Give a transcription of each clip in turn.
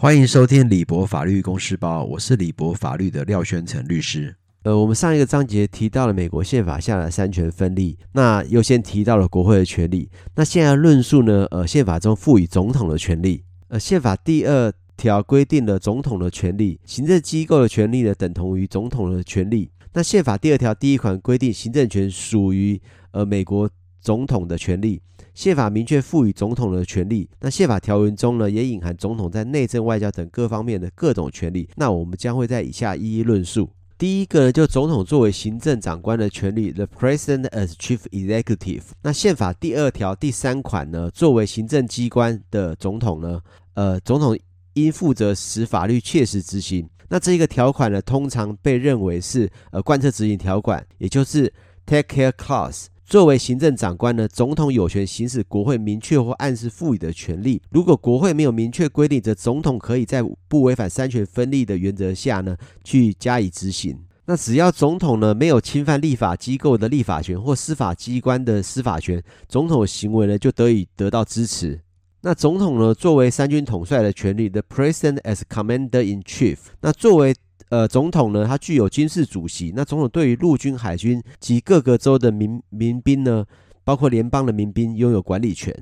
欢迎收听李博法律公司包，我是李博法律的廖宣成律师。呃，我们上一个章节提到了美国宪法下的三权分立，那优先提到了国会的权利。那现在论述呢，呃，宪法中赋予总统的权利。呃，宪法第二条规定了总统的权利，行政机构的权利呢，等同于总统的权利。那宪法第二条第一款规定，行政权属于呃美国总统的权利。宪法明确赋予总统的权利，那宪法条文中呢，也隐含总统在内政、外交等各方面的各种权利。那我们将会在以下一一论述。第一个呢，就总统作为行政长官的权利，the president as chief executive。那宪法第二条第三款呢，作为行政机关的总统呢，呃，总统应负责使法律切实执行。那这一个条款呢，通常被认为是呃贯彻执行条款，也就是 take care clause。作为行政长官呢，总统有权行使国会明确或暗示赋予的权利。如果国会没有明确规定，则总统可以在不违反三权分立的原则下呢，去加以执行。那只要总统呢没有侵犯立法机构的立法权或司法机关的司法权，总统行为呢就得以得到支持。那总统呢作为三军统帅的权利，the president as commander in chief。那作为呃，总统呢，他具有军事主席。那总统对于陆军、海军及各个州的民民兵呢，包括联邦的民兵，拥有管理权。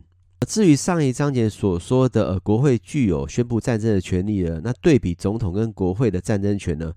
至于上一章节所说的，呃，国会具有宣布战争的权利呢，那对比总统跟国会的战争权呢，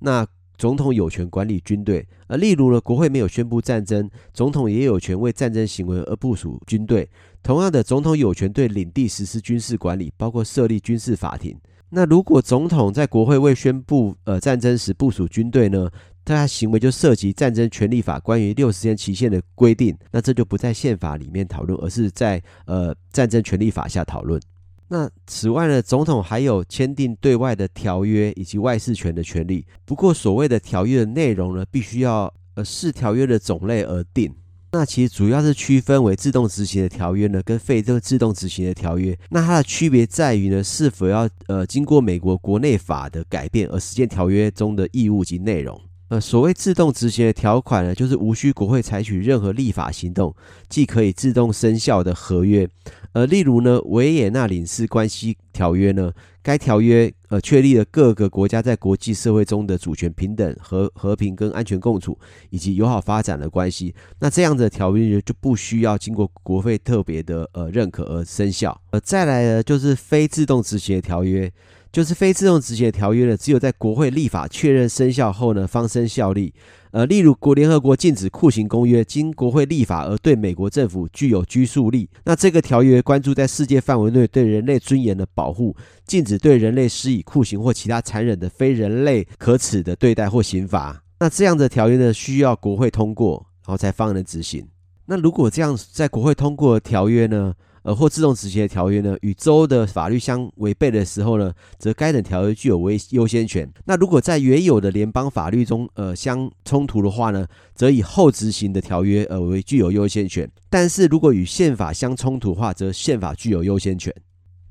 那总统有权管理军队。而例如呢，国会没有宣布战争，总统也有权为战争行为而部署军队。同样的，总统有权对领地实施军事管理，包括设立军事法庭。那如果总统在国会未宣布呃战争时部署军队呢，他行为就涉及战争权利法关于六十天期限的规定，那这就不在宪法里面讨论，而是在呃战争权利法下讨论。那此外呢，总统还有签订对外的条约以及外事权的权利。不过所谓的条约的内容呢，必须要呃视条约的种类而定。那其实主要是区分为自动执行的条约呢，跟非自动执行的条约。那它的区别在于呢，是否要呃经过美国国内法的改变而实现条约中的义务及内容。呃，所谓自动执行的条款呢，就是无需国会采取任何立法行动，既可以自动生效的合约。呃，例如呢，维也纳领事关系条约呢，该条约呃确立了各个国家在国际社会中的主权平等和和平跟安全共处以及友好发展的关系。那这样的条约就不需要经过国会特别的呃认可而生效。呃，再来呢，就是非自动执行的条约。就是非自动执行的条约呢，只有在国会立法确认生效后呢，方生效力。呃，例如国联合国禁止酷刑公约，经国会立法而对美国政府具有拘束力。那这个条约关注在世界范围内对人类尊严的保护，禁止对人类施以酷刑或其他残忍的非人类可耻的对待或刑罚。那这样的条约呢，需要国会通过，然后才方能执行。那如果这样在国会通过的条约呢，呃，或自动执行的条约呢，与州的法律相违背的时候呢，则该等条约具有为优先权。那如果在原有的联邦法律中，呃，相冲突的话呢，则以后执行的条约，呃，为具有优先权。但是如果与宪法相冲突的话，则宪法具有优先权。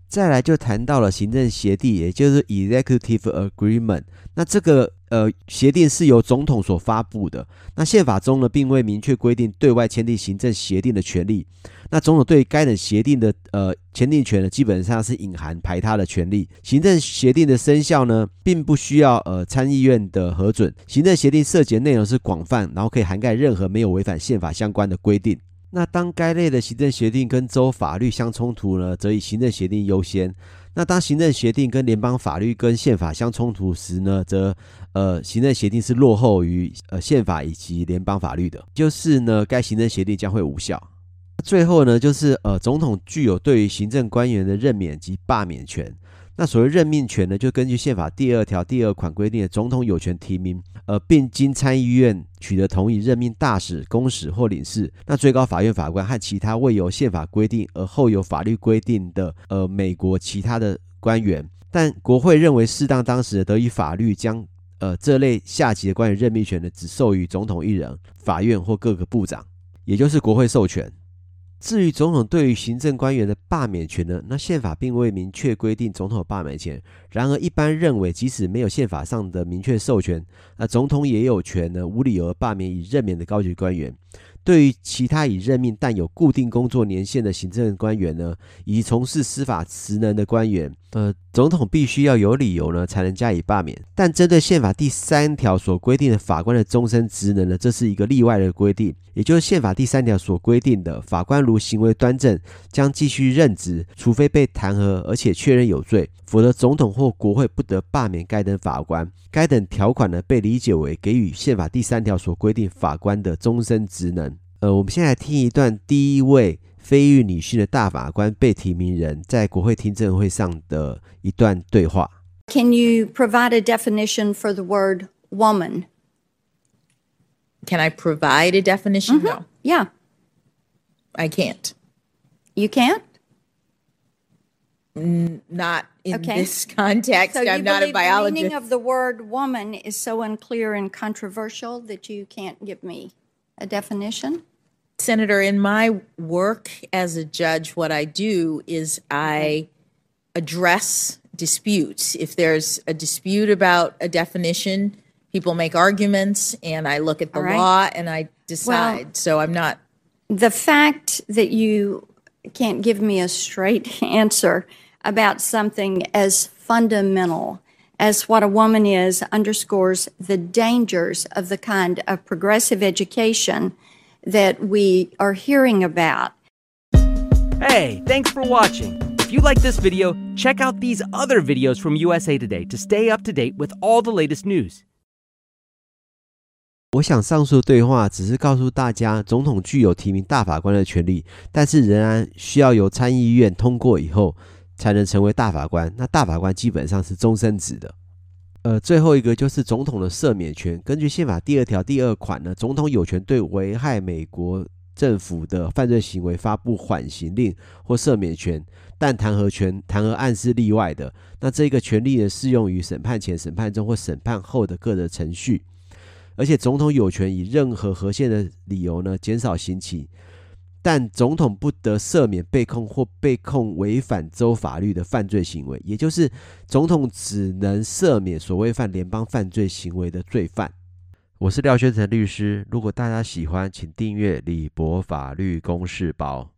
再来就谈到了行政协定，也就是 Executive Agreement。那这个呃协定是由总统所发布的。那宪法中呢，并未明确规定对外签订行政协定的权利。那总统对该等协定的呃签订权呢，基本上是隐含排他的权利。行政协定的生效呢，并不需要呃参议院的核准。行政协定涉及的内容是广泛，然后可以涵盖任何没有违反宪法相关的规定。那当该类的行政协定跟州法律相冲突呢，则以行政协定优先。那当行政协定跟联邦法律跟宪法相冲突时呢，则呃行政协定是落后于呃宪法以及联邦法律的，就是呢该行政协定将会无效。最后呢，就是呃总统具有对于行政官员的任免及罢免权。那所谓任命权呢，就根据宪法第二条第二款规定的，总统有权提名，呃，并经参议院取得同意任命大使、公使或领事。那最高法院法官和其他未由宪法规定而后有法律规定的，呃，美国其他的官员。但国会认为适当当时，得以法律将，呃，这类下级的官员任命权呢，只授予总统一人、法院或各个部长，也就是国会授权。至于总统对于行政官员的罢免权呢，那宪法并未明确规定总统罢免权。然而，一般认为，即使没有宪法上的明确授权，那总统也有权呢无理由罢免已任免的高级官员。对于其他已任命但有固定工作年限的行政官员呢，以及从事司法职能的官员，呃，总统必须要有理由呢，才能加以罢免。但针对宪法第三条所规定的法官的终身职能呢，这是一个例外的规定，也就是宪法第三条所规定的，法官如行为端正，将继续任职，除非被弹劾而且确认有罪，否则总统或国会不得罢免该等法官。该等条款呢，被理解为给予宪法第三条所规定法官的终身职能。呃，我们现在来听一段第一位。非裔女性的大法官被提名人在国会听证会上的一段对话。Can you provide a definition for the word woman? Can I provide a definition? Mm-hmm. No. Yeah. I can't. You can't? N- not in Okay. this context. So you I'm not a believe the meaning biologist. of the word woman is so unclear and controversial that you can't give me a definition? Senator, in my work as a judge, what I do is I address disputes. If there's a dispute about a definition, people make arguments, and I look at the right. law and I decide. so I'm not. The fact that you can't give me a straight answer about something as fundamental as what a woman is underscores the dangers of the kind of progressive education that we are hearing about. Hey, thanks for watching. If you like this video, check out these other videos from USA Today to stay up to date with all the latest news. 我想上述对话只是告诉大家，总统具有提名大法官的权利，但是仍然需要由参议院通过以后才能成为大法官。那大法官基本上是终身制的。 呃，最后一个就是总统的赦免权。根据宪法第二条第二款呢，总统有权对危害美国政府的犯罪行为发布缓刑令或赦免权，但弹劾权、弹劾案是例外的。那这个权利呢，适用于审判前、审判中或审判后的各程序。而且总统有权以任何合宪的理由呢，减少刑期。但总统不得赦免被控或被控违反州法律的犯罪行为，也就是总统只能赦免所谓犯联邦犯罪行为的罪犯。我是廖宣成律师，如果大家喜欢，请订阅李博法律公示包。